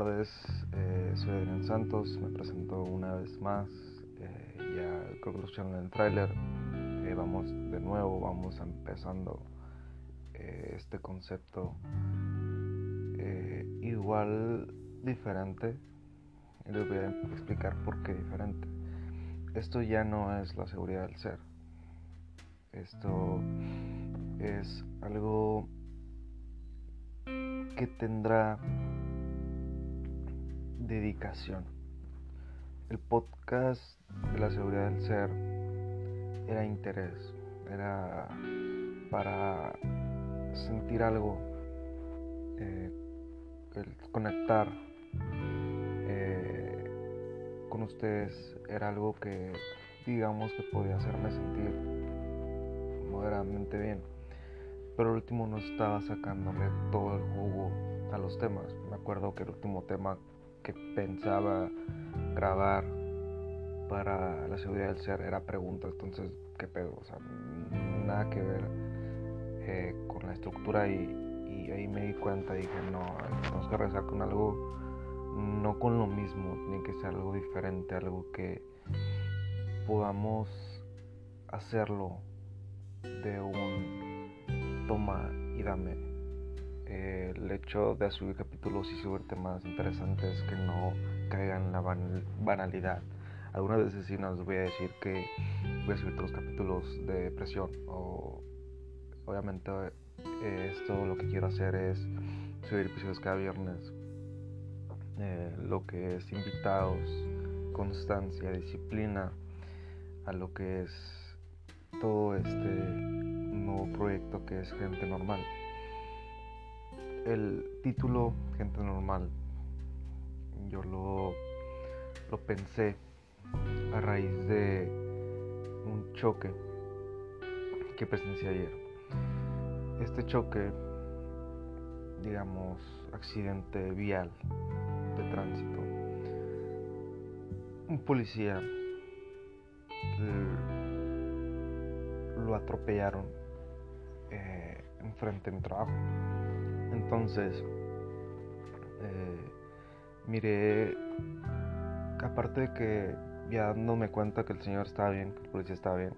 tardes, eh, soy Adrián Santos, me presento una vez más, eh, ya creo que lo escucharon en el tráiler, eh, vamos de nuevo, vamos empezando este concepto igual diferente, y les voy a explicar por qué diferente. Esto ya no es la seguridad del ser, esto es algo que tendrá dedicación. El podcast de la seguridad del ser era interés, era para sentir algo, eh, conectar eh, con ustedes era algo que digamos que podía hacerme sentir moderadamente bien. Pero el último no estaba sacándole todo el jugo a los temas. Me acuerdo que el último tema que pensaba grabar para la seguridad del ser era preguntas, entonces, ¿qué pedo? O sea, nada que ver eh, con la estructura y, ahí me di cuenta, dije, no, tenemos que regresar con algo, no con lo mismo, tiene que ser algo diferente, algo que podamos hacerlo de un toma y dame el hecho de subir capítulos y subir temas interesantes que no caigan en la banalidad. Algunas veces sí nos voy a decir que voy a subir todos los capítulos de depresión o obviamente eh, esto lo que quiero hacer es subir episodios cada viernes. Eh, lo que es invitados, constancia, disciplina, a lo que es todo este nuevo proyecto que es gente normal el título Gente Normal yo lo, lo pensé a raíz de un choque que presencié ayer. Este choque, digamos, accidente vial de tránsito. Un policía lo atropellaron eh, enfrente de mi trabajo. Entonces, eh, miré, aparte de que ya dándome cuenta que el señor estaba bien, que el policía estaba bien,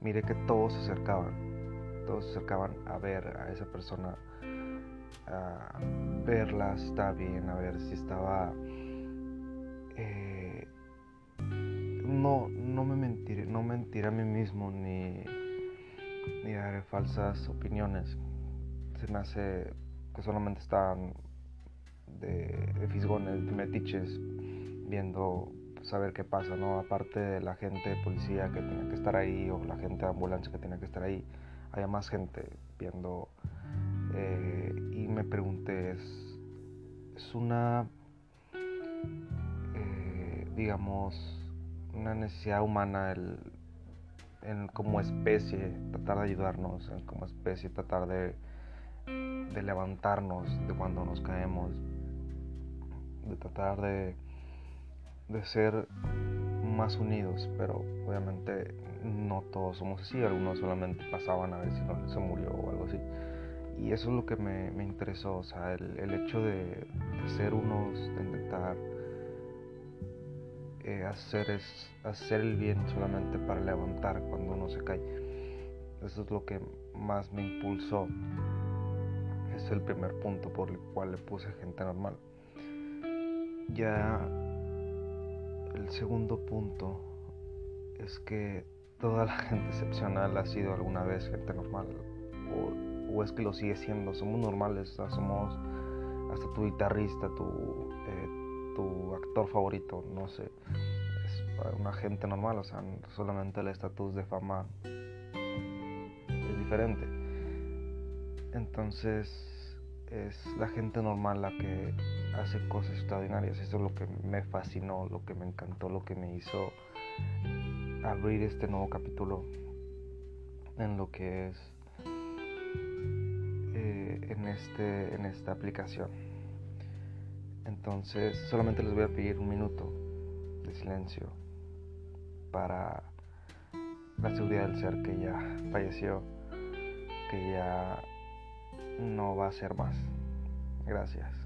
miré que todos se acercaban, todos se acercaban a ver a esa persona, a verla si estaba bien, a ver si estaba... Eh, no, no me mentiré, no mentiré a mí mismo ni, ni daré falsas opiniones. Se me hace que solamente estaban de, fisgones, de metiches, viendo saber qué pasa, ¿no? Aparte de la gente policía que tenía que estar ahí o la gente de ambulancia que tenía que estar ahí, había más gente viendo eh, y me pregunté, ¿es, una, eh, digamos, una necesidad humana el, en, como especie tratar de ayudarnos, como especie tratar de de levantarnos de cuando nos caemos, de tratar de, de ser más unidos, pero obviamente no todos somos así, algunos solamente pasaban a ver si se murió o algo así. Y eso es lo que me, me interesó, o sea, el, el hecho de, de, ser unos, de intentar eh, hacer, es, hacer el bien solamente para levantar cuando uno se cae. Eso es lo que más me impulsó es el primer punto por el cual le puse gente normal. Ya el segundo punto es que toda la gente excepcional ha sido alguna vez gente normal o, es que lo sigue siendo. Somos normales, somos hasta tu guitarrista, tu, eh, tu actor favorito, no sé. Es una gente normal, o sea, solamente el estatus de fama es diferente. Entonces, es la gente normal la que hace cosas extraordinarias. Eso es lo que me fascinó, lo que me encantó, lo que me hizo abrir este nuevo capítulo en lo que es eh, en, este, en esta aplicación. Entonces solamente les voy a pedir un minuto de silencio para la seguridad del ser que ya falleció, que ya no va a ser más. Gracias.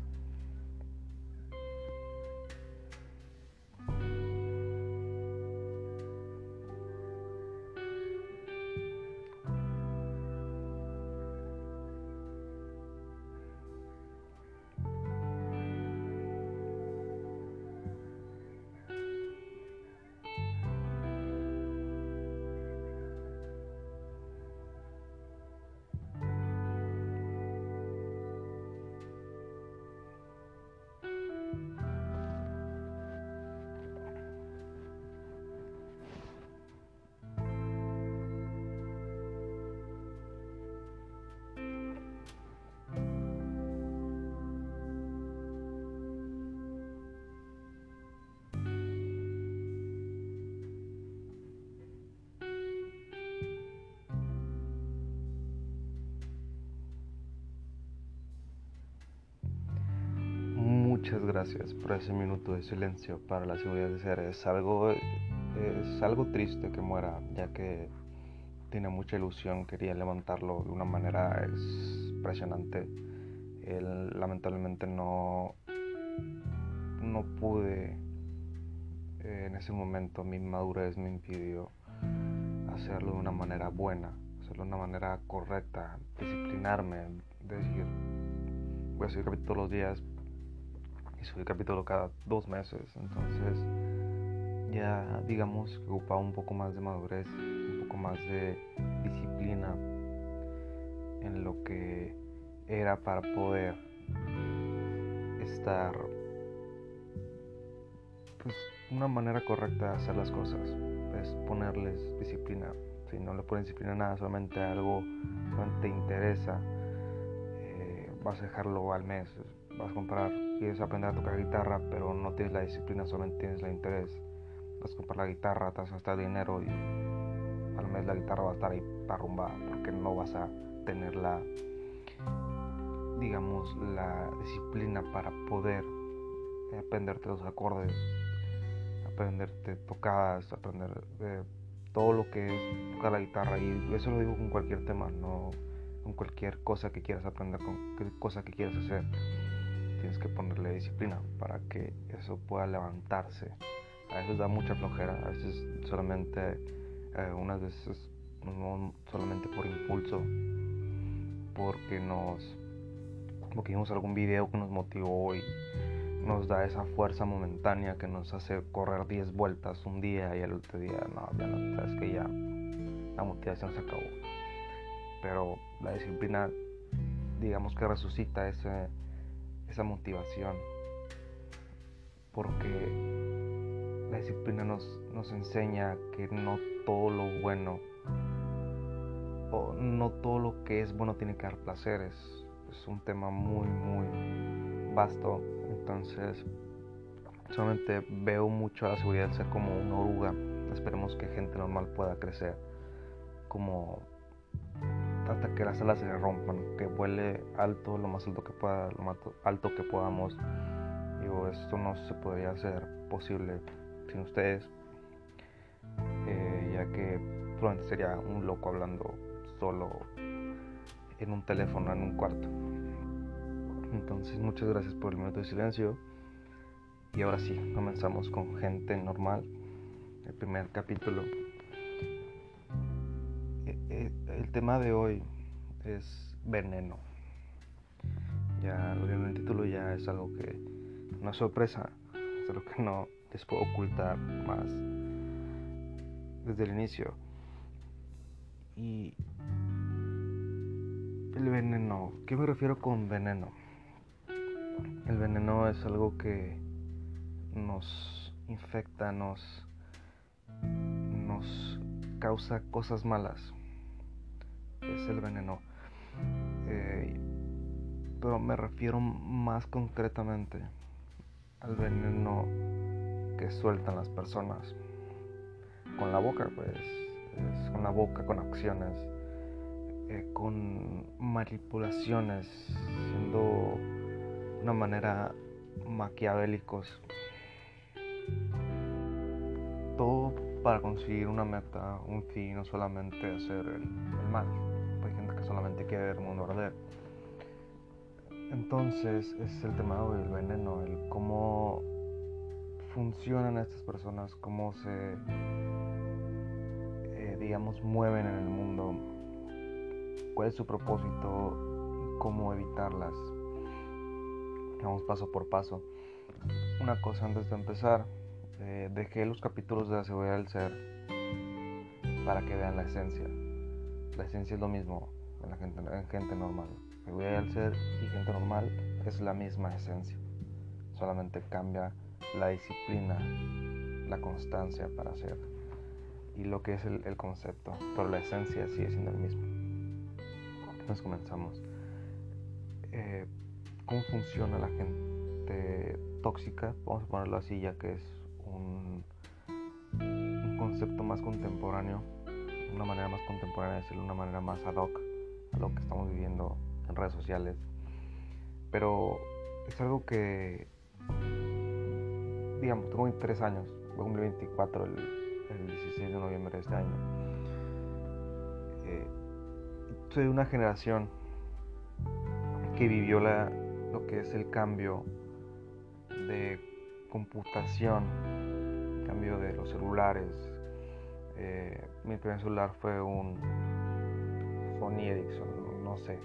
Gracias por ese minuto de silencio para la seguridad de ser. Es algo, es algo triste que muera, ya que tiene mucha ilusión, quería levantarlo de una manera impresionante. Él, lamentablemente no, no pude eh, en ese momento, mi madurez me impidió hacerlo de una manera buena, hacerlo de una manera correcta, disciplinarme, decir, voy a capítulo todos los días y capítulo cada dos meses. Entonces, ya digamos que ocupaba un poco más de madurez, un poco más de disciplina en lo que era para poder estar pues una manera correcta de hacer las cosas es ponerles disciplina si no le pones disciplina nada solamente algo no te interesa eh, vas a dejarlo al mes vas a comprar quieres aprender a tocar guitarra pero no tienes la disciplina solamente tienes el interés vas a comprar la guitarra te vas a gastar dinero y al mes la guitarra va a estar ahí arrumbada porque no vas a tener la digamos la disciplina para poder aprenderte los acordes aprenderte tocadas aprender todo lo que es tocar la guitarra. Y eso lo digo con cualquier tema no con cualquier cosa que quieras aprender con cualquier cosa que quieras hacer tienes que ponerle disciplina para que eso pueda levantarse a veces da mucha flojera a veces solamente eh, unas veces no solamente por impulso porque nos porque vimos algún video que nos motivó y nos da esa fuerza momentánea que nos hace correr 10 vueltas un día y el otro día no, ya no, sabes que ya la motivación se acabó. Pero la disciplina, digamos que resucita ese, esa motivación porque la disciplina nos, nos enseña que no todo lo bueno o no todo lo que es bueno tiene que dar placeres es un tema muy, muy vasto. Entonces, solamente veo mucho a la seguridad ser como una oruga. Esperemos que gente normal pueda crecer como hasta que las alas se rompan, que vuele alto, lo más alto que pueda, lo más alto que podamos. Digo, esto no se podría hacer posible sin ustedes, eh, ya que probablemente sería un loco hablando solo en un teléfono en un cuarto. Entonces, muchas gracias por el minuto de silencio. Y ahora sí, comenzamos con gente normal. El primer capítulo. El tema de hoy es veneno. Ya lo vieron en el título, ya es algo que no es sorpresa, es algo que no les puedo ocultar más desde el inicio. Y el veneno. ¿Qué me refiero con veneno? El veneno es algo que nos infecta, nos, nos causa cosas malas. Es el veneno. Eh, pero me refiero más concretamente al veneno que sueltan las personas. Con la boca, pues. con la boca, con acciones eh, con manipulaciones, siendo una manera maquiavélicos. Todo para conseguir una meta, un fin, no solamente hacer el, mal. Solamente quiere ver el mundo arder. Entonces es el tema del veneno, el cómo funcionan estas personas, cómo se, eh, digamos, mueven en el mundo, cuál es su propósito cómo evitarlas. Vamos paso por paso. Una cosa antes de empezar, eh, dejé los capítulos de la seguridad del ser para que vean la esencia. La esencia es lo mismo en gente, en gente normal. Seguridad del ser y gente normal es la misma esencia. Solamente cambia la disciplina, la constancia para hacer y lo que es el, el concepto, pero la esencia sigue siendo el mismo nos comenzamos. Eh, ¿Cómo funciona la gente tóxica? Vamos a ponerlo así ya que es un, un concepto más contemporáneo, una manera más contemporánea de decirlo, una manera más ad hoc lo que estamos viviendo en redes sociales. Pero es algo que digamos, tengo 23 años, voy a cumplir 24 el, el 16 de noviembre de este año. Eh, soy de una generación que vivió la, lo que es el cambio de computación, cambio de los celulares. Eh, mi primer celular fue un Sony Ericsson, no sé.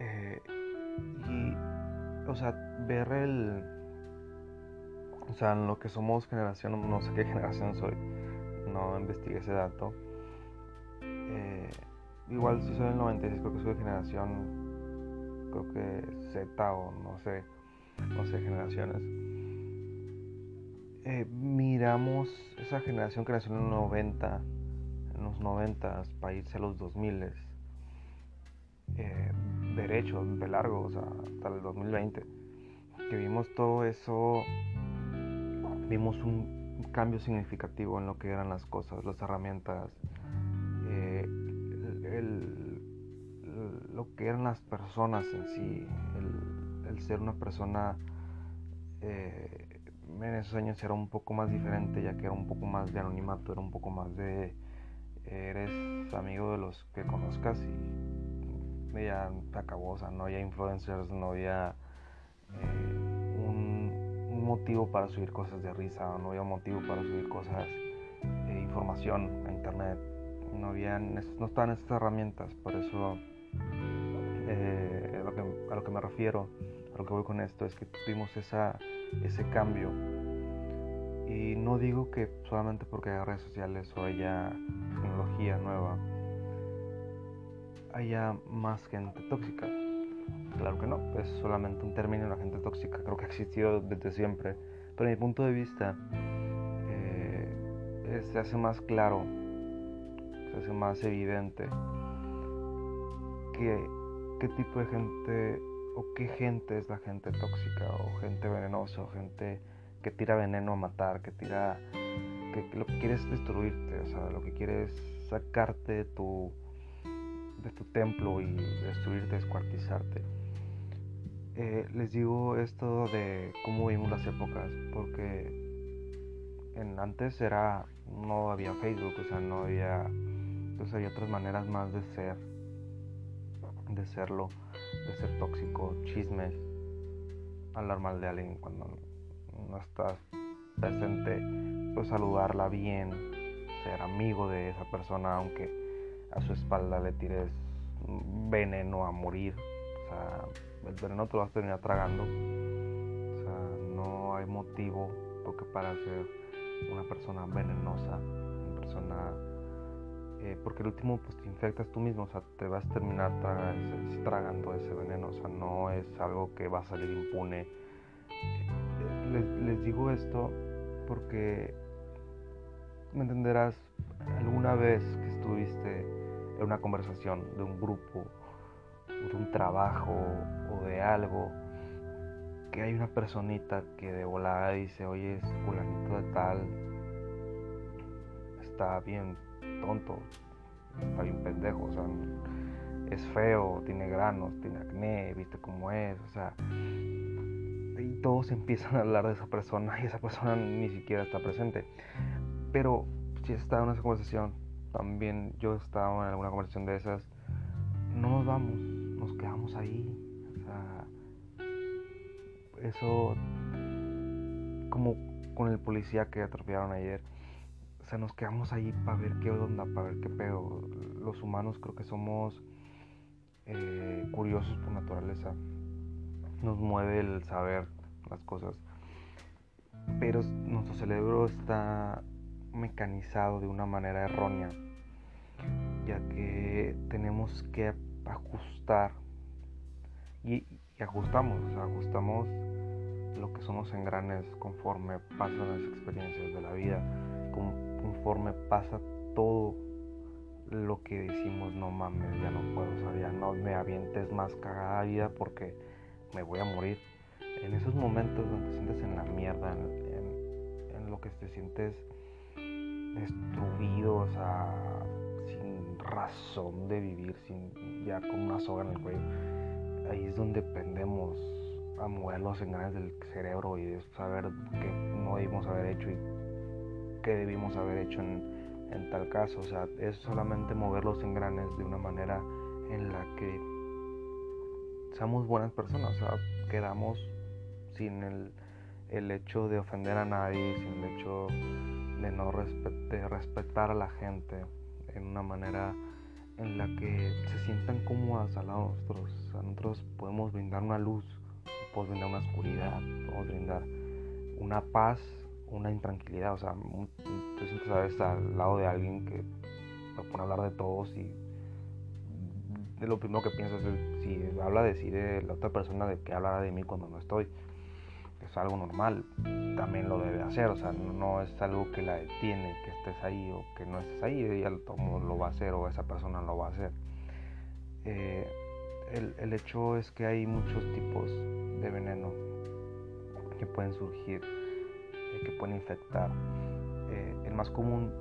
Eh, y, o sea, ver el. O sea, lo que somos generación, no sé qué generación soy, no investigué ese dato. Eh, igual si soy del 96, creo que soy de generación creo que Z o no sé, no sé, generaciones. Eh, miramos esa generación que nació en los 90, los 90 para irse a los 2000 eh, derecho, de largo, o sea, hasta el 2020. Que vimos todo eso, vimos un, cambio significativo en lo que eran las cosas, las herramientas, eh, lo que eran las personas en sí, el, ser una persona eh, en esos años era un poco más diferente, ya que era un poco más de anonimato, era un poco más de eres amigo de los que conozcas y ya se acabó, o sea, no había influencers, no había eh, un, un, motivo para subir cosas de risa, no había motivo para subir cosas, eh, información a internet, no habían, no estaban estas herramientas, por eso eh, a, lo que, me refiero, a lo que voy con esto, es que tuvimos esa, ese cambio. Y no digo que solamente porque haya redes sociales o haya tecnología nueva, haya más gente tóxica. Claro que no, es solamente un término, la gente tóxica creo que ha existido desde siempre. Pero mi punto de vista, eh, se hace más claro, se hace más evidente qué, tipo de gente o qué gente es la gente tóxica o gente venenosa o gente que tira veneno a matar, que tira, que, lo que quiere es destruirte, o sea, lo que quiere es sacarte de tu, de tu templo y destruirte, descuartizarte. Eh, les digo esto de cómo vimos las épocas, porque en, antes era, no había Facebook, o sea, no había, entonces había otras maneras más de ser de serlo, de ser tóxico, chismes, hablar mal de alguien cuando no estás presente, pues saludarla bien, ser amigo de esa persona aunque a su espalda le tires veneno a morir, o sea, el veneno te lo vas a terminar tragando, o sea, no hay motivo porque para ser una persona venenosa, una persona eh, porque el último pues te infectas tú mismo, o sea, te vas a terminar tragando ese veneno, o sea, no es algo que va a salir impune. Eh, les, digo esto porque me entenderás, alguna vez que estuviste en una conversación de un grupo, de un trabajo o de algo, que hay una personita que de volada dice, oye, es fulanito de tal, está bien tonto, está bien pendejo, o sea, es feo, tiene granos, tiene acné, viste cómo es, o sea, y todos empiezan a hablar de esa persona y esa persona ni siquiera está presente. Pero si está en esa conversación, también yo he estado en alguna conversación de esas, no nos vamos, nos quedamos ahí, o sea, eso como con el policía que atropellaron ayer o sea, nos quedamos ahí para ver qué onda, para ver qué pedo. Los humanos creo que somos eh, curiosos por naturaleza. Nos mueve el saber las cosas. Pero nuestro cerebro está mecanizado de una manera errónea, ya que tenemos que ajustar y, ajustamos, ajustamos lo que somos engranes conforme pasan las experiencias de la vida conforme pasa todo lo que decimos, no mames, ya no puedo, o ya no me avientes más cagada vida porque me voy a morir. En esos momentos donde te sientes en la mierda, en, lo que te sientes destruido, o sea, sin razón de vivir, sin ya con una soga en el cuello, ahí es donde prendemos a mover los engranes del cerebro y saber qué no debimos haber hecho y qué debimos haber hecho en, tal caso. O sea, es solamente mover los engranes de una manera en la que seamos buenas personas. O sea, quedamos sin el hecho de ofender a nadie, sin el hecho de no de respetar a la gente en una manera en la que se sientan cómodas al lado de nosotros. nosotros podemos brindar una luz, podemos brindar una oscuridad, podemos brindar una paz, una intranquilidad. O sea, tú sientes a veces al lado de alguien que lo pone a hablar de todos y de lo primero que piensas es si habla de sí de la otra persona de que hablará de mí cuando no estoy es algo normal, también lo debe hacer, o sea, no es algo que la detiene, que estés ahí o que no estés ahí, ella todo lo va a hacer o esa persona lo va a hacer. Eh, el, hecho es que hay muchos tipos de veneno que pueden surgir, eh, que pueden infectar. Eh, el más común,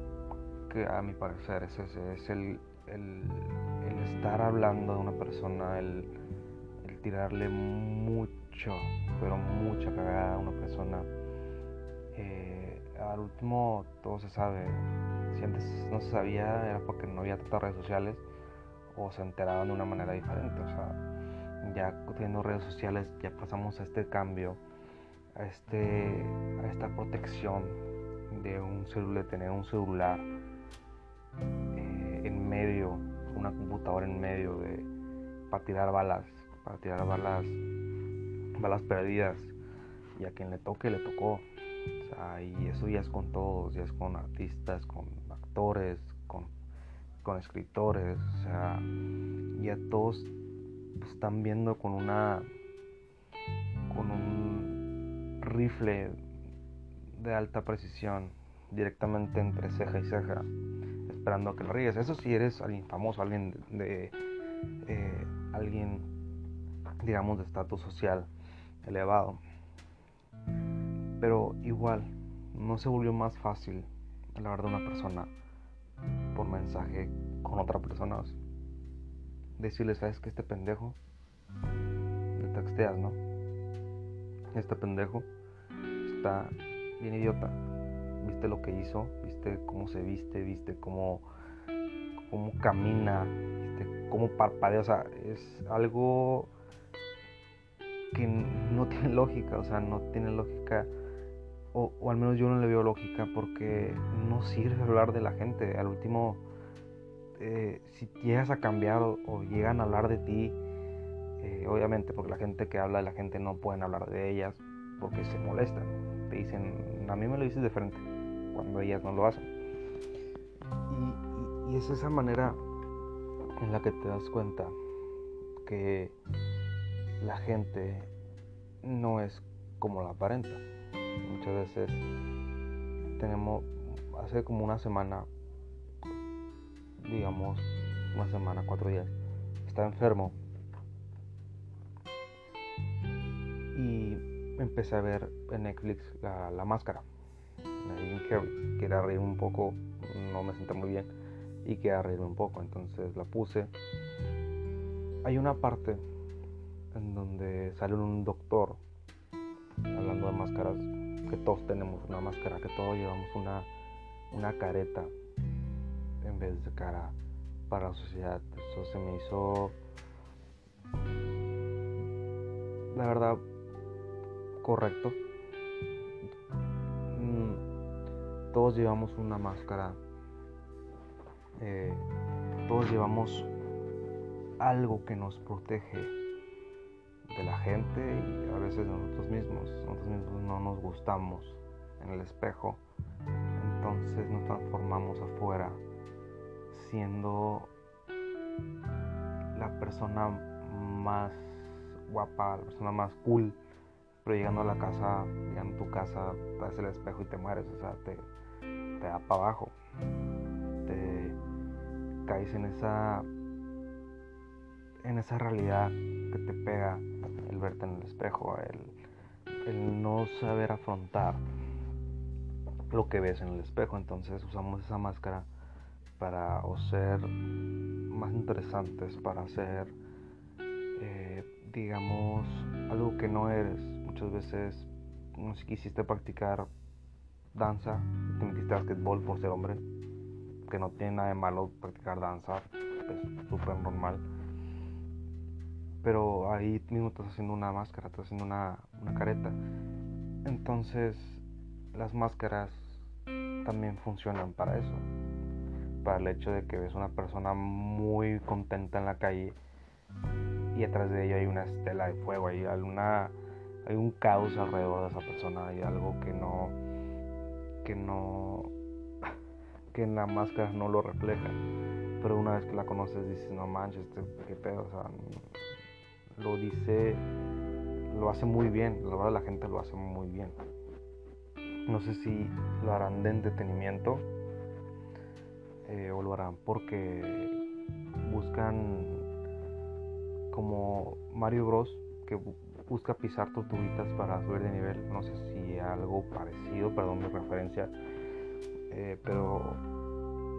que a mi parecer es ese, es el, el, estar hablando de una persona, el, el tirarle mucho pero mucha cagada a una persona. Eh, al último todo se sabe. Si antes no se sabía era porque no había tantas redes sociales o se enteraban de una manera diferente. O sea, ya teniendo redes sociales ya pasamos a este cambio, a, este, a esta protección de un celular, tener un celular eh, en medio, una computadora en medio de para tirar balas, para tirar balas balas perdidas y a quien le toque le tocó. y eso ya es con todos, ya es con artistas, con actores, con, con escritores, o sea, ya todos están viendo con una con un rifle de alta precisión directamente entre ceja y ceja, esperando a que lo ríes. Eso si eres alguien famoso, alguien de, eh, alguien digamos de estatus social elevado. Pero igual, no se volvió más fácil hablar de una persona por mensaje con otra persona. Decirle, ¿sabes que este pendejo? Le texteas, ¿no? Este pendejo está bien idiota. ¿Viste lo que hizo? ¿Viste cómo se viste? ¿Viste cómo, cómo camina? ¿Viste cómo parpadea? O sea, es algo que no tiene lógica, o sea, no tiene lógica, o, al menos yo no le veo lógica porque no sirve hablar de la gente. Al último, eh, si llegas a cambiar o, llegan a hablar de ti, eh, obviamente porque la gente que habla de la gente no pueden hablar de ellas porque se molestan. Te dicen, a mí me lo dices de frente, cuando ellas no lo hacen. y es esa manera en la que te das cuenta que la gente no es como la aparenta. Muchas veces tenemos, hace como una semana, digamos, una semana, cuatro días, está enfermo. Y empecé a ver en Netflix la, máscara. que quería reír un poco, no me sentí muy bien y quería reírme un poco, entonces la puse. Hay una parte en donde sale un doctor hablando de máscaras, que todos tenemos una máscara, que todos llevamos una, una careta en vez de cara para la sociedad. Eso se me hizo, la verdad, correcto. Mm, todos llevamos una máscara, eh, todos llevamos algo que nos protege de la gente y a veces de nosotros mismos. Nosotros mismos no nos gustamos en el espejo, entonces nos transformamos afuera siendo la persona más guapa, la persona más cool, pero llegando a la casa, llegando a tu casa, ves el espejo y te mueres, o sea, te, te da para abajo, te caes en esa en esa realidad que te pega el verte en el espejo, el, no saber afrontar lo que ves en el espejo. Entonces usamos esa máscara para ser más interesantes, para ser, eh, digamos, algo que no eres. Muchas veces, no sé, quisiste practicar danza, te metiste a por ser hombre, que no tiene nada de malo practicar danza, es súper normal. Pero ahí mismo estás haciendo una máscara, estás haciendo una, una careta. Entonces, las máscaras también funcionan para eso. Para el hecho de que ves una persona muy contenta en la calle y atrás de ella hay una estela de fuego, hay alguna hay un caos alrededor de esa persona, hay algo que no que no que en la máscara no lo refleja. Pero una vez que la conoces dices, no manches, este, qué pedo, o sea, lo dice, lo hace muy bien, la verdad la gente lo hace muy bien. No sé si lo harán de entretenimiento eh, o lo harán porque buscan como Mario Bros que busca pisar tortuguitas para subir de nivel. No sé si algo parecido, perdón mi referencia, eh, pero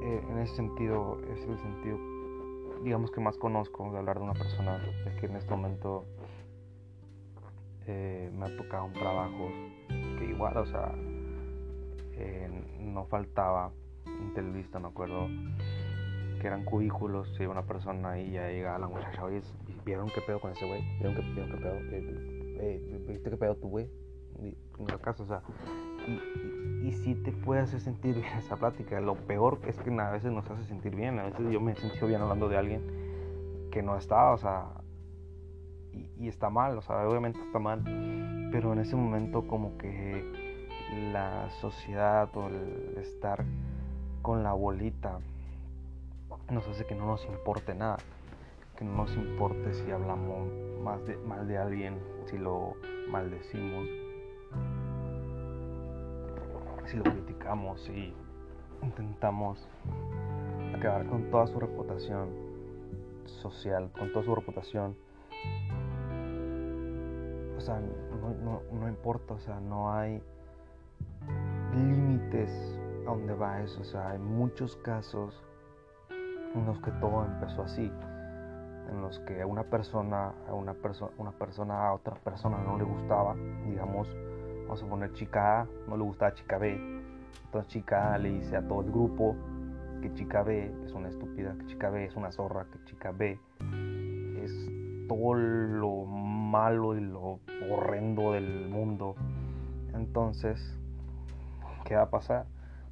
eh, en ese sentido es el sentido, digamos que más conozco de hablar de una persona, es que en este momento eh, me ha tocado un trabajo que igual, o sea, no faltaba entrevista, me acuerdo que eran cubículos, si una persona ahí ya llega la muchacha, oye, ¿vieron qué pedo con ese güey? ¿Vieron qué, vieron qué pedo? Eh, eh, ¿Viste qué pedo tu güey? En el caso, o sea, y, y, sí te puede hacer sentir bien esa plática. Lo peor es que a veces nos hace sentir bien. A veces yo me he sentido bien hablando de alguien que no estaba, o sea, y, y está mal, o sea, obviamente está mal. Pero en ese momento como que la sociedad o el estar con la bolita nos hace que no nos importe nada, que no nos importe si hablamos más de, mal de alguien, si lo maldecimos, si lo criticamos, si intentamos acabar con toda su reputación social, con toda su reputación. O sea, no, importa, o sea, no hay límites a donde va eso. O sea, hay muchos casos en los que todo empezó así, en los que a una persona, a una, persona una persona a otra persona no le gustaba, digamos, vamos a poner chica A, no le gustaba chica B, entonces chica A le dice a todo el grupo que chica B es una estúpida, que chica B es una zorra, que chica B es todo lo malo y lo horrendo del mundo. Entonces, ¿qué va a pasar?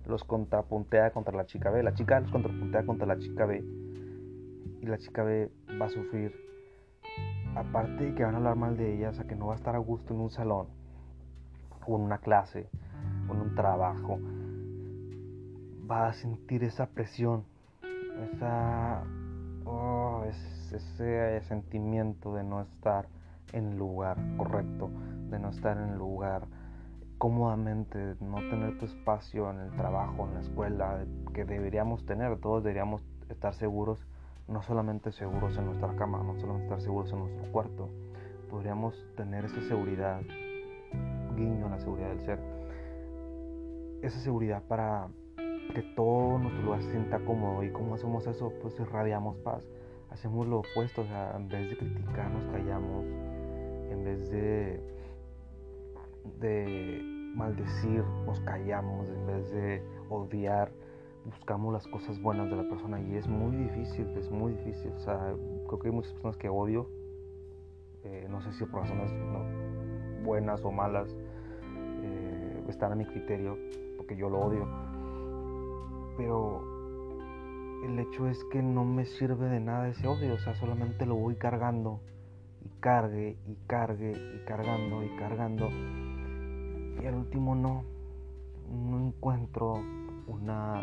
los contrapuntea contra la chica B. La chica A los contrapuntea contra la chica B. Y la chica B va a sufrir. Aparte de que van a hablar mal de ella, o sea que no va a estar a gusto en un salón, o en una clase, o un trabajo. Va a sentir esa presión, esa, oh, ese sentimiento de no estar en lugar correcto, de no estar en lugar cómodamente, no tener tu espacio en el trabajo, en la escuela, que deberíamos tener, todos deberíamos estar seguros, no solamente seguros en nuestra cama, no solamente estar seguros en nuestro cuarto, podríamos tener esa seguridad, guiño a la seguridad del ser, esa seguridad para que todo nuestro lugar se sienta cómodo y cómo hacemos eso, pues irradiamos paz, hacemos lo opuesto, o sea, en vez de criticar nos callamos, en vez de de maldecir, nos callamos, en vez de odiar, buscamos las cosas buenas de la persona. Y es muy difícil, es muy difícil. O sea, creo que hay muchas personas que odio, eh, no sé si por razones buenas o malas, están a mi criterio, porque yo lo odio. Pero el hecho es que no me sirve de nada ese odio, o sea, solamente lo voy cargando y cargue y cargue y cargando y cargando y al último no, no encuentro una,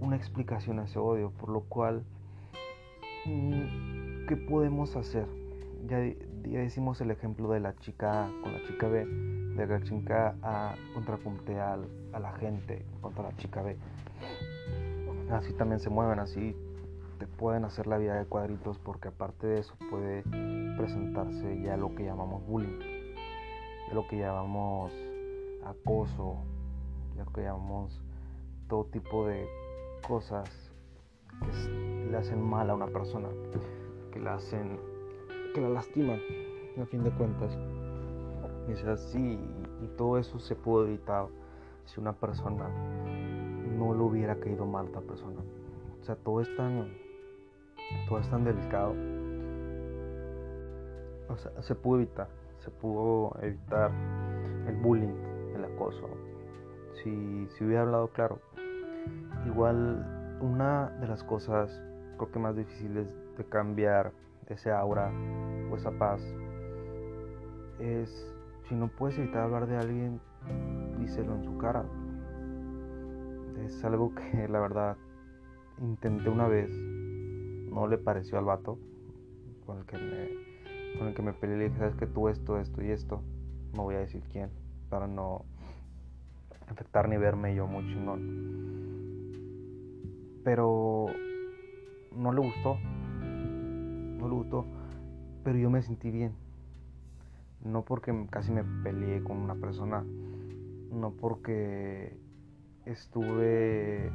una explicación a ese odio, por lo cual, mm, ¿qué podemos hacer? Ya, ya decimos el ejemplo de la chica A con la chica B, de la chica A contrapuntea a la gente contra la chica B. Así también se mueven, así te pueden hacer la vida de cuadritos porque aparte de eso puede presentarse ya lo que llamamos bullying lo que llamamos acoso, lo que llamamos todo tipo de cosas que le hacen mal a una persona, que le hacen que la lastiman, a fin de cuentas. Y así, y todo eso se pudo evitar si una persona no le hubiera caído mal a otra persona. O sea, todo es tan, todo es tan delicado. O sea, se pudo evitar, se pudo evitar el bullying, el acoso. Si, si hubiera hablado claro. Igual, una de las cosas creo que más difíciles de cambiar ese aura o esa paz es si no puedes evitar hablar de alguien, díselo en su cara. Es algo que la verdad intenté una vez, no le pareció al vato con el que me, con el que me peleé. Le dije, sabes que tú esto, esto y esto, no voy a decir quién, para no afectar ni verme yo muy chingón. Pero no le gustó, pero yo me sentí bien. No porque casi me peleé con una persona, no porque estuve,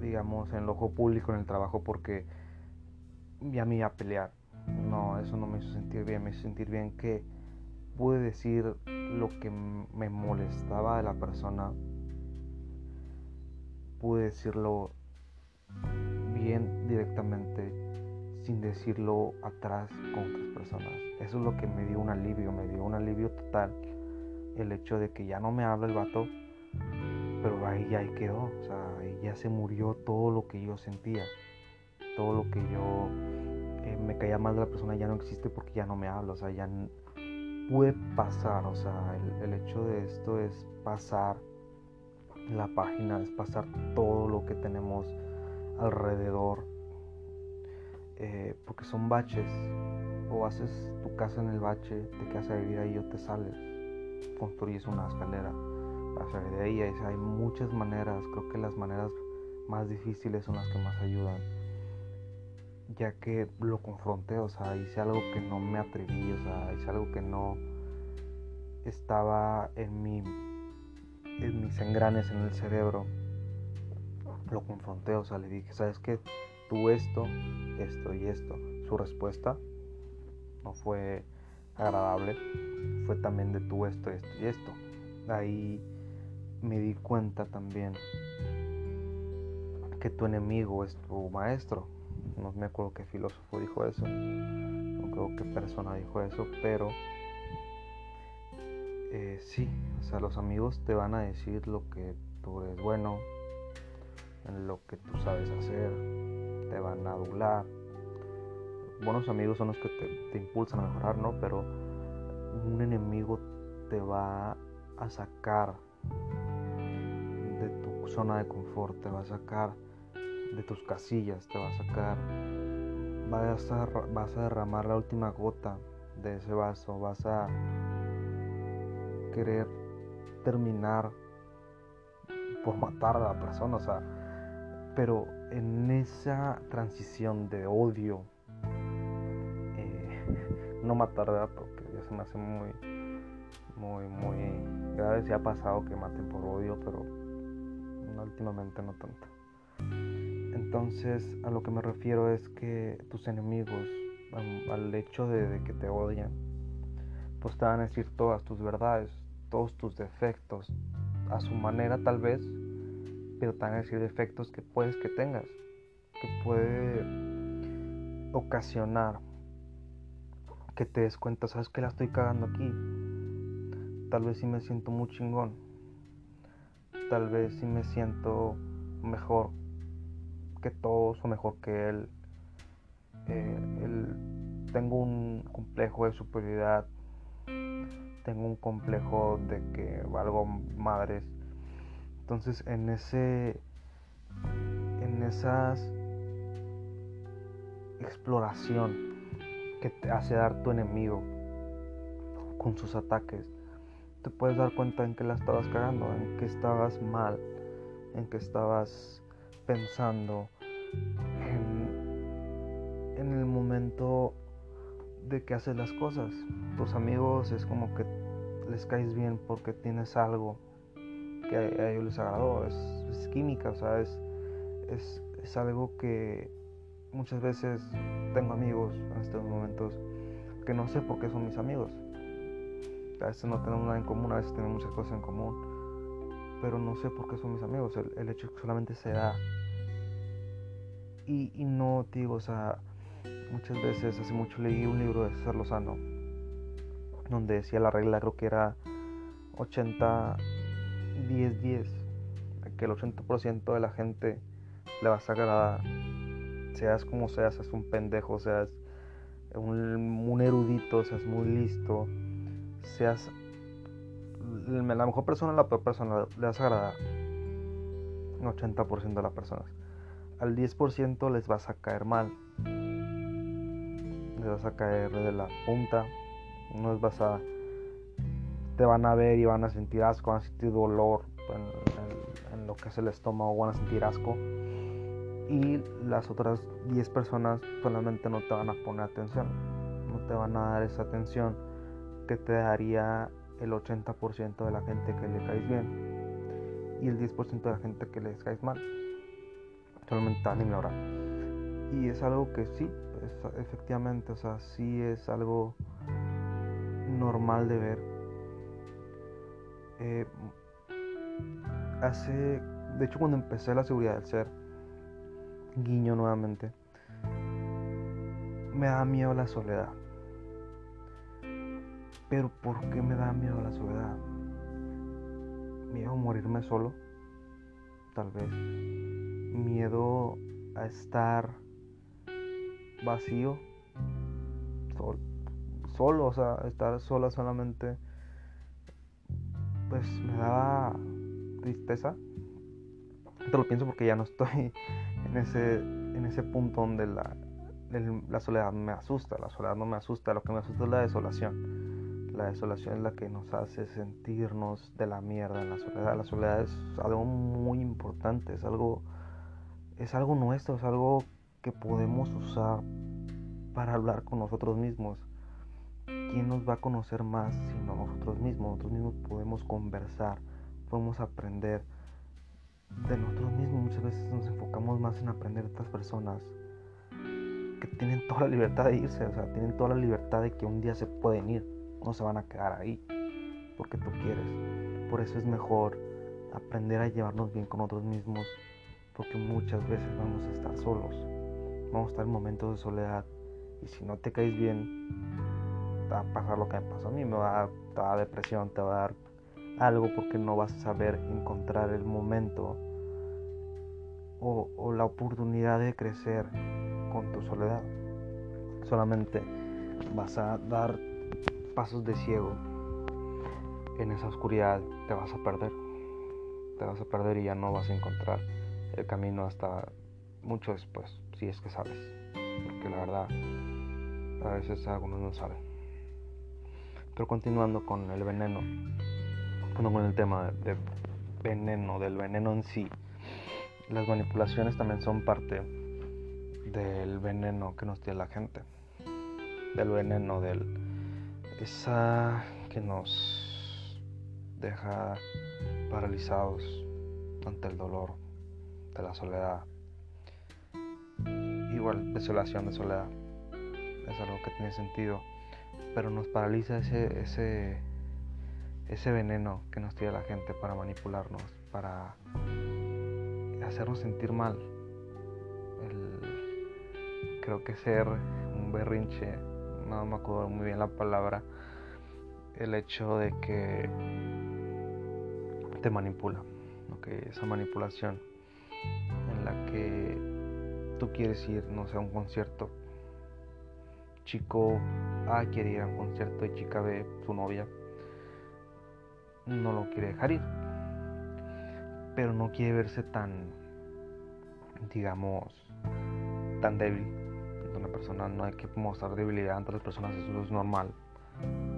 digamos, en el ojo público en el trabajo porque ya me iba a pelear. No, eso no me hizo sentir bien, me hizo sentir bien que pude decir lo que me molestaba de la persona, pude decirlo bien directamente sin decirlo atrás con otras personas. Eso es lo que me dio un alivio, me dio un alivio total el hecho de que ya no me habla el vato, pero ahí ya quedó, o sea, ya se murió todo lo que yo sentía, todo lo que yo eh, me caía mal de la persona ya no existe porque ya no me habla, o sea, ya puede pasar, o sea, el, el hecho de esto es pasar la página, es pasar todo lo que tenemos alrededor, eh, porque son baches, o haces tu casa en el bache, te quedas a vivir ahí o te sales, construyes una escalera para salir de ahí, hay muchas maneras, creo que las maneras más difíciles son las que más ayudan, ya que lo confronté, o sea, hice algo que no me atreví, o sea, hice algo que no estaba en mi en mis engranes en el cerebro. Lo confronté, o sea, le dije, ¿sabes qué? Tú esto, esto y esto. Su respuesta no fue agradable, fue también de tú esto, esto y esto. Ahí me di cuenta también que tu enemigo es tu maestro. No me acuerdo qué filósofo dijo eso, no creo qué persona dijo eso, pero eh, sí, o sea, los amigos te van a decir lo que tú eres bueno, en lo que tú sabes hacer, te van a adular. Buenos amigos son los que te, impulsan a mejorar, ¿no? Pero un enemigo te va a sacar de tu zona de confort, te va a sacar de tus casillas, te va a sacar, vas a, vas a derramar la última gota de ese vaso, vas a querer terminar por matar a la persona, o sea, pero en esa transición de odio, eh, no matar. Porque ya se me hace muy, muy, muy grave. Si ha pasado que maten por odio, pero últimamente no tanto. Entonces, a lo que me refiero es que tus enemigos, al hecho de, de que te odian, pues te van a decir todas tus verdades, todos tus defectos, a su manera tal vez, pero te decir defectos que puedes que tengas, que puede ocasionar que te des cuenta, sabes que la estoy cagando aquí. Tal vez sí me siento muy chingón. Tal vez sí me siento mejor que todos o mejor que él. Eh, tengo un complejo de superioridad. Tengo un complejo de que valgo madres entonces en ese en esas exploración que te hace dar tu enemigo con sus ataques, te puedes dar cuenta en que la estabas cagando, en que estabas mal, en que estabas pensando en, en el momento de que haces las cosas. Tus amigos es como que les caes bien porque tienes algo que a, ellos les agradó, es, química, o sea, es, es, algo que muchas veces tengo amigos en estos momentos que no sé por qué son mis amigos. A veces no tenemos nada en común, a veces tenemos muchas cosas en común, pero no sé por qué son mis amigos. El, hecho que solamente se da. Y, y no, digo, o sea, muchas veces, hace mucho leí un libro de César Lozano, donde decía la regla, creo que era 80, 10, 10, que el 80% de la gente le vas a agradar, seas como seas, seas un pendejo, seas un, erudito, seas muy listo, seas la mejor persona la peor persona, le vas a agradar. Un 80% de las personas. Al 10% les vas a caer mal. Les vas a caer de la punta. No les vas a. Te van a ver y van a sentir asco, van a sentir dolor en, lo que es el estómago, van a sentir asco y las otras 10 personas solamente no te van a poner atención, no te van a dar esa atención que te daría el 80% de la gente que le caes bien y el 10% de la gente que les caes mal. Solamente te van a ignorar. Y es algo que sí, efectivamente, o sea, sí es algo normal de ver. Eh, hace, de hecho, cuando empecé la seguridad del ser, guiño nuevamente, me da miedo la soledad. Pero ¿por qué me da miedo la soledad? Miedo a morirme solo, tal vez. Miedo a estar vacío, solo, solo o sea, estar sola solamente, pues me daba tristeza. Te lo pienso porque ya no estoy en ese, en ese punto donde la, la soledad me asusta, la soledad no me asusta, lo que me asusta es la desolación. La desolación es la que nos hace sentirnos de la mierda en la soledad. La soledad es algo muy importante, es algo, es algo nuestro, es algo que podemos usar para hablar con nosotros mismos. ¿Quién nos va a conocer más sino nosotros mismos? Nosotros mismos podemos conversar, podemos aprender de nosotros mismos. Muchas veces nos enfocamos más en aprender de estas personas que tienen toda la libertad de irse, o sea, tienen toda la libertad de que un día se pueden ir, no se van a quedar ahí porque tú quieres. Por eso es mejor aprender a llevarnos bien con nosotros mismos, porque muchas veces vamos a estar solos, vamos a estar en momentos de soledad y si no te caes bien, a pasar lo que me pasó a mí, me va a dar depresión, te va a dar algo porque no vas a saber encontrar el momento o, la oportunidad de crecer con tu soledad. Solamente vas a dar pasos de ciego. En esa oscuridad te vas a perder. Te vas a perder y ya no vas a encontrar el camino hasta mucho después, si es que sabes. Porque la verdad, a veces algunos no saben. Pero continuando con el veneno, con el tema de veneno, del veneno en sí, las manipulaciones también son parte del veneno que nos tiene la gente, del veneno, del esa que nos deja paralizados ante el dolor de la soledad. Igual, desolación de soledad. Es algo que tiene sentido, pero nos paraliza ese, ese, ese veneno que nos tiene la gente para manipularnos, para hacernos sentir mal. creo que ser un berrinche, no me acuerdo muy bien la palabra, el hecho de que te manipula, que esa manipulación en la que tú quieres ir, no sé, a un concierto. Chico A quiere ir a un concierto y chica B, su novia, no lo quiere dejar ir pero no quiere verse tan, digamos, tan débil. Una persona no hay que mostrar debilidad ante las personas, eso es normal.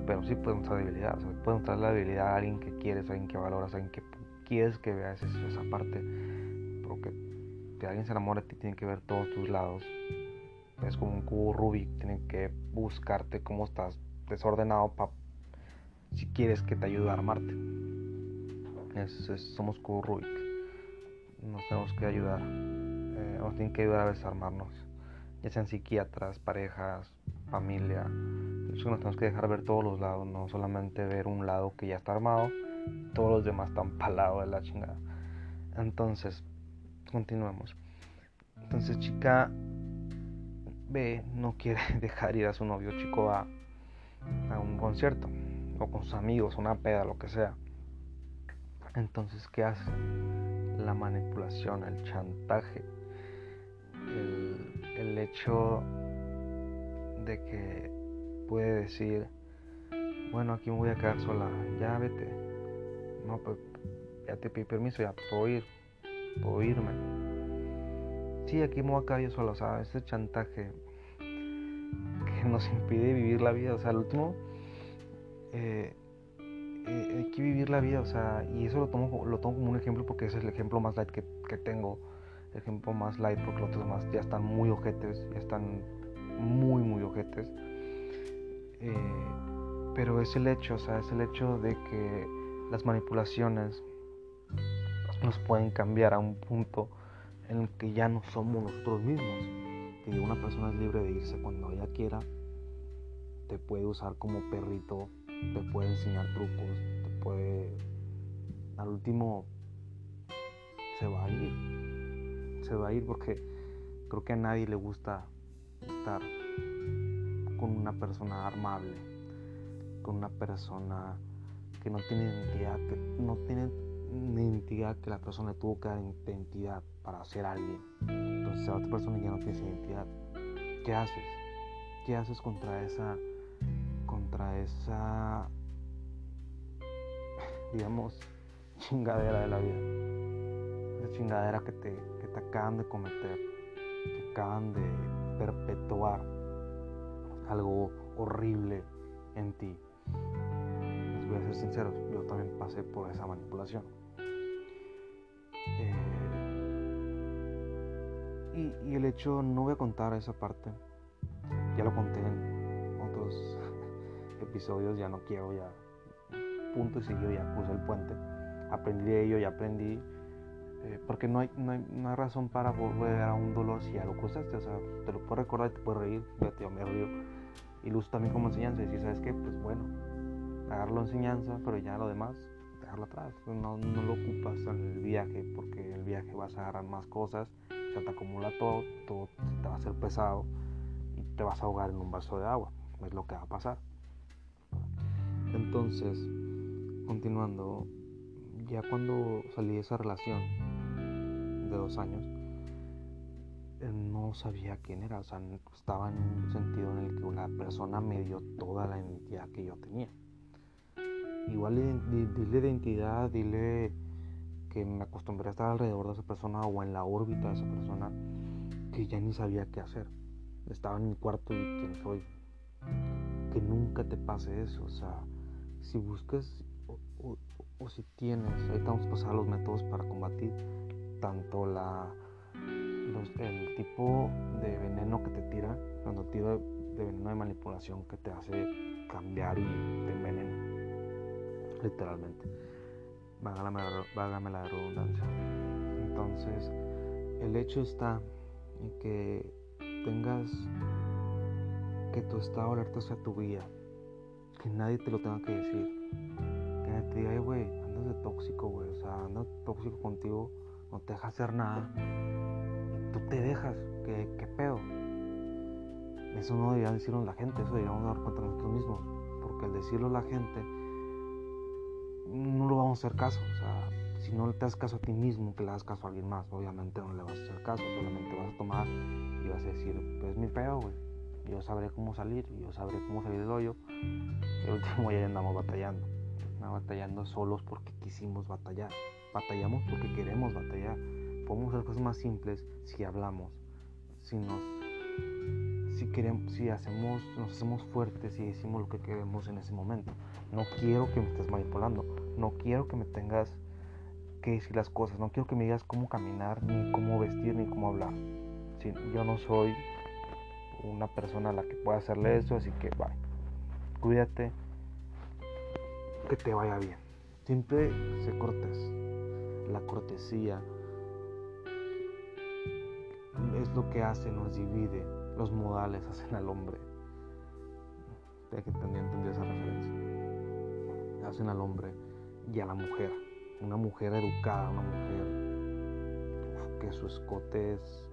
Pero sí puede mostrar debilidad, puede mostrar la debilidad a alguien que quieres, a alguien que valoras, a alguien que quieres que veas esa parte. Porque si alguien se enamora de ti, tiene que ver todos tus lados. Es como un cubo Rubik, tiene que buscarte cómo estás desordenado si quieres que te ayude a armarte somos como Rubik. Nos tenemos que ayudar. Eh, nos tienen que ayudar a desarmarnos. Ya sean psiquiatras, parejas, familia, nos tenemos que dejar ver todos los lados, no solamente ver un lado que ya está armado, todos los demás están palados de la chingada. Entonces, continuemos. Entonces, chica B no quiere dejar ir a su novio, chico va a un concierto o con sus amigos, una peda, lo que sea. Entonces, ¿qué hace? La manipulación, el chantaje, el, el hecho de que puede decir, bueno, aquí me voy a quedar sola, ya vete. No, pues ya te pedí permiso, ya puedo ir, puedo irme. Sí, aquí me voy a quedar yo sola, o sea, ese chantaje que nos impide vivir la vida, o sea, al último, eh, eh, hay que vivir la vida, o sea, y eso lo tomo, lo tomo como un ejemplo porque ese es el ejemplo más light que, que tengo, el ejemplo más light porque los otros más ya están muy ojetes, ya están muy, muy ojetes. Eh, pero es el hecho, o sea, es el hecho de que las manipulaciones nos pueden cambiar a un punto en el que ya no somos nosotros mismos. Que una persona es libre de irse cuando ella quiera, te puede usar como perrito, te puede enseñar trucos, te puede... Al último se va a ir, se va a ir porque creo que a nadie le gusta estar con una persona armable, con una persona que no tiene identidad, que no tiene identidad que la persona le tuvo que dar identidad para ser alguien. Entonces la otra persona ya no tiene identidad. ¿Qué haces? ¿Qué haces contra esa, contra esa, digamos, chingadera de la vida? Esa chingadera que te, que te acaban de cometer, que acaban de perpetuar algo horrible en ti. Les voy a ser sinceros, yo también pasé por esa manipulación. Eh, y, el hecho, no voy a contar esa parte, ya lo conté en otros episodios, ya no quiero, ya punto y yo ya puse el puente, aprendí de ello, ya aprendí eh, porque no hay, no, hay, no hay, razón para volver a un dolor si ya lo cruzaste, o sea, te lo puedes recordar y te puedes reír, fíjate, me río, y lo uso también como enseñanza, y decir, ¿sabes qué? Pues bueno, agarrarlo enseñanza, pero ya lo demás, dejarlo atrás, no, no lo ocupas en el viaje, porque el viaje vas a agarrar más cosas, te acumula todo, todo te va a hacer pesado, y te vas a ahogar en un vaso de agua, es lo que va a pasar. Entonces, continuando, ya cuando salí de esa relación de dos años, no sabía quién era, o sea, estaba en un sentido en el que una persona me dio toda la identidad que yo tenía. Igual dile identidad, dile que me acostumbré a estar alrededor de esa persona o en la órbita de esa persona que ya ni sabía qué hacer. Estaba en mi cuarto y quién soy. Que nunca te pase eso, o sea, si buscas o si tienes, ahorita vamos a pasar los métodos para combatir tanto la, el tipo de veneno que te tira, cuando tira de veneno de manipulación que te hace cambiar y te envenena, literalmente. Vágame la redundancia. Entonces, el hecho está en que tengas que tu estado alerta sea tu vida, que nadie te lo tenga que decir te diga, güey, andas de tóxico, güey, o sea, andas tóxico contigo, no te deja hacer nada, y tú te dejas, ¿qué, qué pedo? Eso no debería decirnos la gente, eso deberíamos dar cuenta nosotros mismos, porque al decirlo la gente, no lo vamos a hacer caso, o sea, si no te das caso a ti mismo, que le das caso a alguien más, obviamente no le vas a hacer caso, solamente vas a tomar y vas a decir, pues mi pedo, güey, yo sabré cómo salir, yo sabré cómo salir del hoyo, y último ya andamos batallando batallando solos porque quisimos batallar. Batallamos porque queremos batallar. Podemos hacer cosas más simples si hablamos, si nos, si queremos, si hacemos, nos hacemos fuertes y decimos lo que queremos en ese momento. No quiero que me estés manipulando. No quiero que me tengas que decir las cosas. No quiero que me digas cómo caminar, ni cómo vestir, ni cómo hablar. Si, yo no soy una persona a la que pueda hacerle eso, así que bye. Cuídate, que te vaya bien. Siempre se cortes. La cortesía es lo que hace, nos divide. Los modales hacen al hombre. de que entendí esa referencia. Hacen al hombre y a la mujer. Una mujer educada, una mujer que su escote es,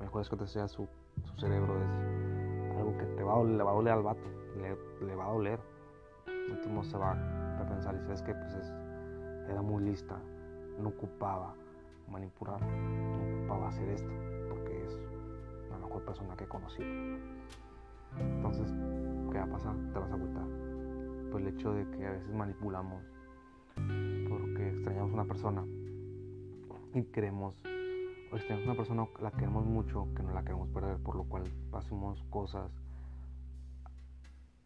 mejor escote sea su, su cerebro, es algo que te va a, le va a doler al vato, le, va a doler. Último se va a pensar y sabes que pues es, era muy lista, no ocupaba manipular, no ocupaba hacer esto, porque es la mejor persona que he conocido. Entonces, ¿qué va a pasar? Te vas a agüitar. Por el hecho de que a veces manipulamos porque extrañamos a una persona y queremos, o extrañamos una persona, la queremos mucho, que no la queremos perder, por lo cual hacemos cosas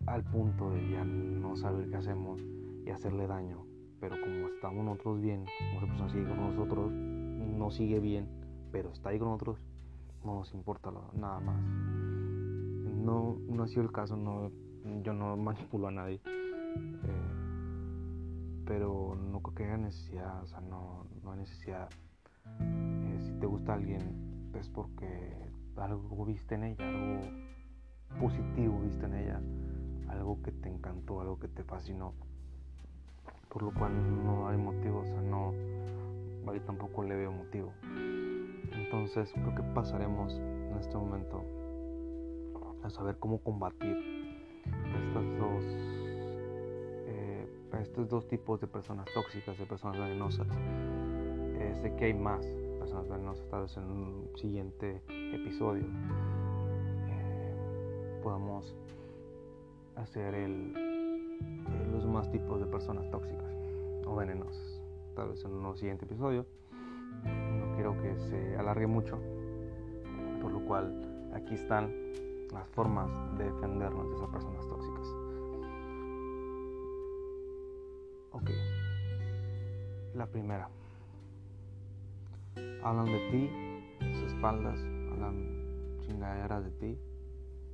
al punto de ya no saber qué hacemos y hacerle daño. Pero como estamos nosotros bien, como esa persona sigue con nosotros, no sigue bien, pero está ahí con nosotros, no nos importa nada más. No, no ha sido el caso, no, yo no manipulo a nadie. Eh, pero no creo que haya necesidad, o sea, no, no hay necesidad. Eh, si te gusta alguien es porque algo viste en ella, algo positivo viste en ella, algo que te encantó, algo que te fascinó, por lo cual no hay motivo, o sea, no, ahí tampoco le veo motivo. Entonces creo que pasaremos en este momento a saber cómo combatir estas dos, eh, estos dos tipos de personas tóxicas, de personas venenosas. Eh, sé que hay más personas venenosas, tal vez en un siguiente episodio eh, podamos hacer el, los más tipos de personas tóxicas o venenosas. Tal vez en un siguiente episodio. No quiero que se alargue mucho, por lo cual aquí están las formas de defendernos de esas personas tóxicas. Ok. La primera. Hablan de ti, tus espaldas, hablan chingaderas de ti,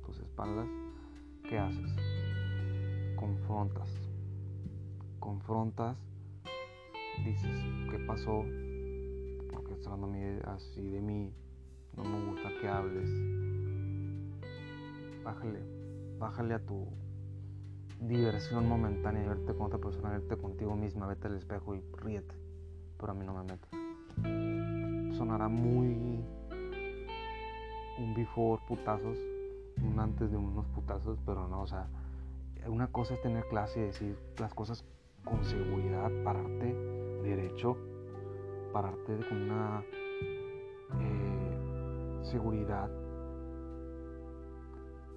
tus espaldas. ¿Qué haces? Confrontas. Confrontas. Dices, ¿qué pasó? Porque estás hablando así de mí. No me gusta que hables bájale, bájale a tu diversión momentánea de verte con otra persona, verte contigo misma, vete al espejo y ríete, pero a mí no me metas. Sonará muy un before putazos, un antes de unos putazos, pero no, o sea, una cosa es tener clase y decir las cosas con seguridad, pararte derecho, pararte con una eh, seguridad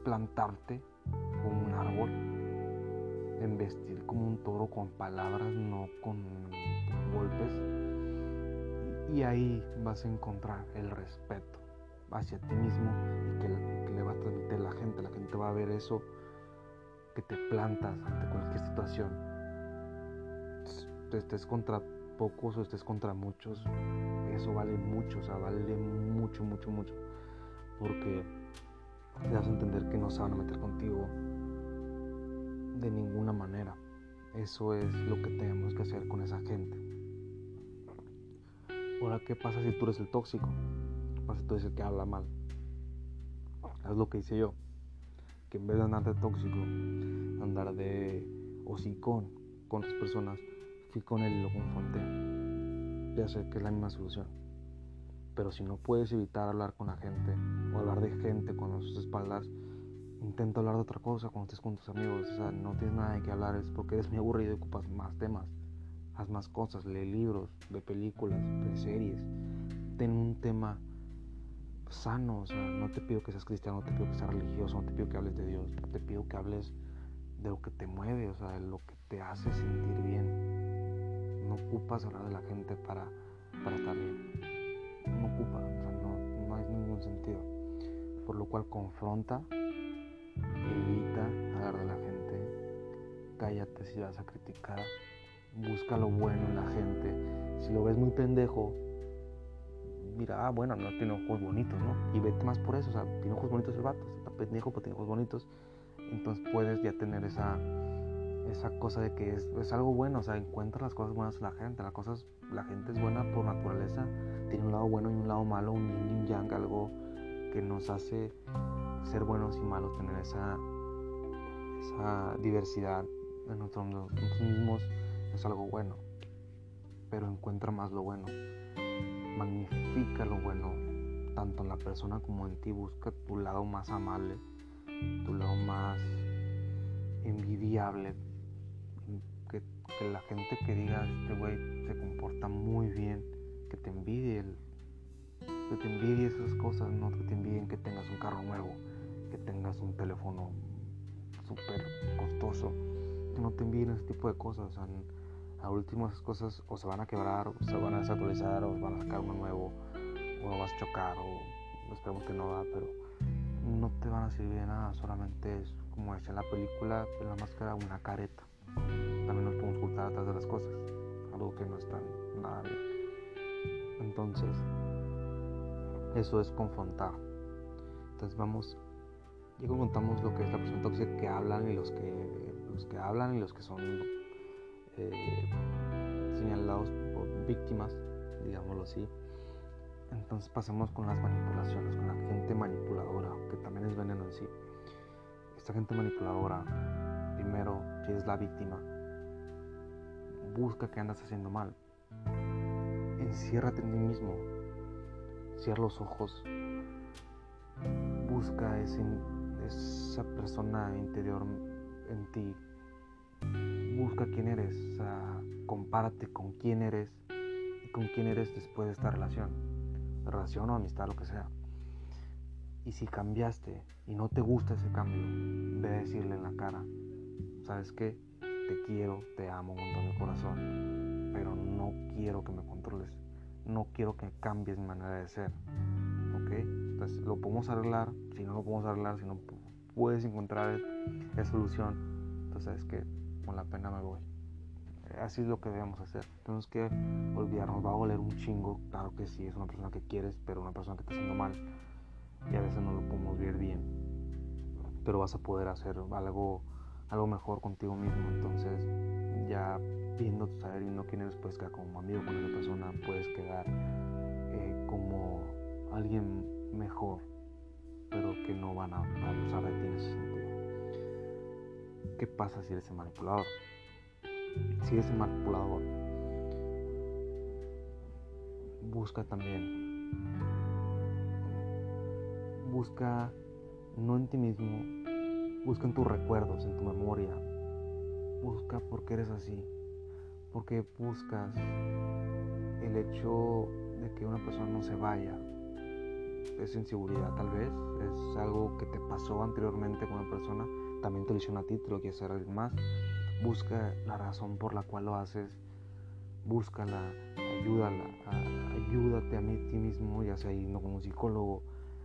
plantarte como un árbol, vestir como un toro con palabras, no con golpes. Y ahí vas a encontrar el respeto hacia ti mismo y que, le va a transmitir la gente. La gente va a ver eso, que te plantas ante cualquier situación. Estés contra pocos o estés contra muchos, eso vale mucho, o sea, vale mucho, mucho, mucho. Porque te das a entender que no se van a meter contigo de ninguna manera. Eso es lo que tenemos que hacer con esa gente. Ahora, ¿qué pasa si tú eres el tóxico? ¿Qué pasa si tú eres el que habla mal? Es lo que hice yo. Que en vez de andar de tóxico, andar de hocicón con las personas, fui con él y lo confronté. Ya sé que es la misma solución. Pero si no puedes evitar hablar con la gente o hablar de gente con sus espaldas, intenta hablar de otra cosa cuando estés con tus amigos. O sea, no tienes nada de qué hablar, es porque eres muy aburrido y ocupas más temas. Haz más cosas, lee libros, ve películas, ve series. Ten un tema sano, o sea, no te pido que seas cristiano, no te pido que seas religioso, no te pido que hables de Dios, te pido que hables de lo que te mueve, o sea, de lo que te hace sentir bien. No ocupas hablar de la gente para, para estar bien no ocupa, o sea, no, no hay ningún sentido. Por lo cual confronta, evita hablar de la gente, cállate si vas a criticar, busca lo bueno en la gente. Si lo ves muy pendejo, mira, ah, bueno, no tiene ojos bonitos, ¿no? Y vete más por eso, o sea, tiene ojos bonitos el vato, está pendejo, pero tiene ojos bonitos. Entonces puedes ya tener esa esa cosa de que es, es, algo bueno, o sea, encuentra las cosas buenas de la gente, las cosas, la gente es buena por naturaleza, tiene un lado bueno y un lado malo, un yin y yang, algo que nos hace ser buenos y malos, tener esa, diversidad en nosotros mismos es algo bueno, pero encuentra más lo bueno, magnifica lo bueno, tanto en la persona como en ti, busca tu lado más amable, tu lado más envidiable, que, la gente que diga, este güey se comporta muy bien, que te envidie que te envidie esas cosas, no que te envidien que tengas un carro nuevo, que tengas un teléfono súper costoso, que no te envíen ese tipo de cosas. a último esas cosas o se van a quebrar, o se van a desactualizar, o van a sacar uno nuevo, o vas a chocar, o esperemos que no va, pero no te van a servir de nada, solamente es como decía en la película, la máscara, una careta. También nos podemos ocultar atrás de las cosas, algo que no está nada bien. Entonces, eso es confrontar. Entonces vamos ya contamos lo que es la persona tóxica que hablan y los que, los que hablan y los que son eh, señalados por víctimas, digámoslo así. Entonces pasemos con las manipulaciones, con la gente manipuladora, que también es veneno en sí. Esta gente manipuladora, primero, si es la víctima, busca que andas haciendo mal. Enciérrate en ti mismo. Cierra los ojos. Busca ese, esa persona interior en ti. Busca quién eres, compárate con quién eres y con quién eres después de esta relación, relación o amistad, lo que sea. Y si cambiaste y no te gusta ese cambio, ve a decirle en la cara, ¿sabes qué? Te quiero, te amo un montón de corazón, pero no quiero que me controles, no quiero que cambies mi manera de ser, ¿ok? Entonces lo podemos arreglar, si no lo podemos arreglar, si no puedes encontrar la solución, entonces es que con la pena me voy. Así es lo que debemos hacer. Tenemos que olvidarnos, va a oler un chingo, claro que sí, es una persona que quieres, pero una persona que está haciendo mal y a veces no lo podemos ver bien. Pero vas a poder hacer algo, algo mejor contigo mismo. Entonces, ya viendo tu saber no quién eres, puedes quedar como amigo con esa persona, puedes quedar eh, como alguien mejor pero que no van a abusar de ti en ese sentido. ¿Qué pasa si eres el manipulador? Si eres el manipulador, busca también, busca no en ti mismo, busca en tus recuerdos, en tu memoria, busca por qué eres así, porque buscas el hecho de que una persona no se vaya, es inseguridad tal vez, es algo que te pasó anteriormente con una persona, también te hicieron a ti, te lo quieres hacer alguien más. Busca la razón por la cual lo haces, búscala, ayúdala, ayúdate a mí, ti mismo, ya sea yendo con un psicólogo,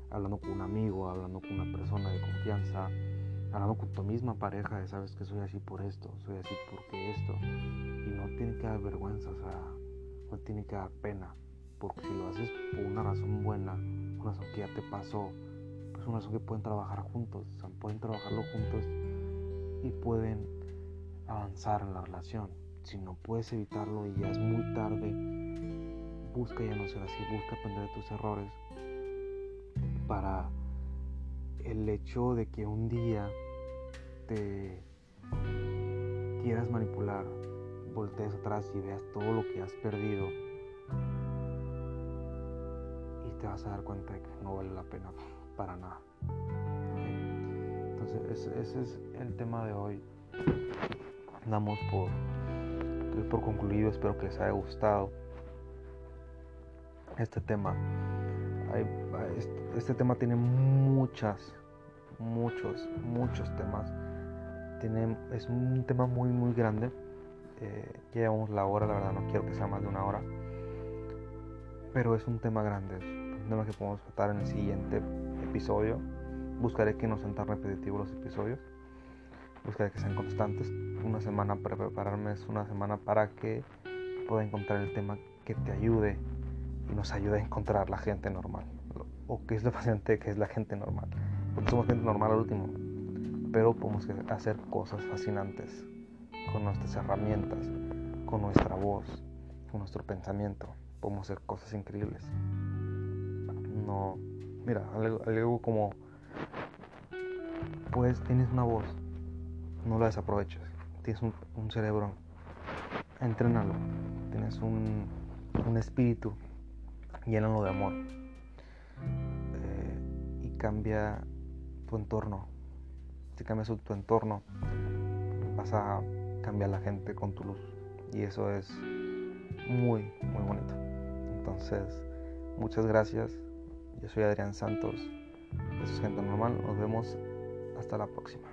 hablando con un amigo, hablando con una persona de confianza, hablando con tu misma pareja, de sabes que soy así por esto, soy así porque esto, y no tiene que dar vergüenza, o sea, no tiene que dar pena, porque si lo haces por una razón buena, una razón que ya te pasó, pues una razón que pueden trabajar juntos, o sea, pueden trabajarlo juntos y pueden avanzar en la relación. Si no puedes evitarlo y ya es muy tarde, busca ya no ser así, busca aprender de tus errores para el hecho de que un día te quieras manipular, voltees atrás y veas todo lo que has perdido te vas a dar cuenta de que no vale la pena para nada. Entonces ese, es el tema de hoy. Damos por, por concluido, espero que les haya gustado este tema. este tema tiene muchas, muchos, muchos temas. Tiene, es un tema muy, muy grande. Eh, llevamos la hora, la verdad no quiero que sea más de una hora. Pero es un tema grande tema que podemos tratar en el siguiente episodio. Buscaré que no sean tan repetitivos los episodios. Buscaré que sean constantes. Una semana para prepararme es una semana para que pueda encontrar el tema que te ayude y nos ayude a encontrar la gente normal. O qué es lo fascinante que es la gente normal. Porque somos gente normal al último. Pero podemos hacer cosas fascinantes con nuestras herramientas, con nuestra voz, con nuestro pensamiento. Podemos hacer cosas increíbles no, mira, algo, como, pues tienes una voz, no lo desaproveches. Tienes un, cerebro, entrénalo. Tienes un, un espíritu, llénalo de amor. Eh, y cambia tu entorno. Si cambias tu entorno, vas a cambiar la gente con tu luz. Y eso es muy, muy bonito. Entonces, muchas gracias. Yo soy Adrián Santos. Eso es Gente Normal. Nos vemos hasta la próxima.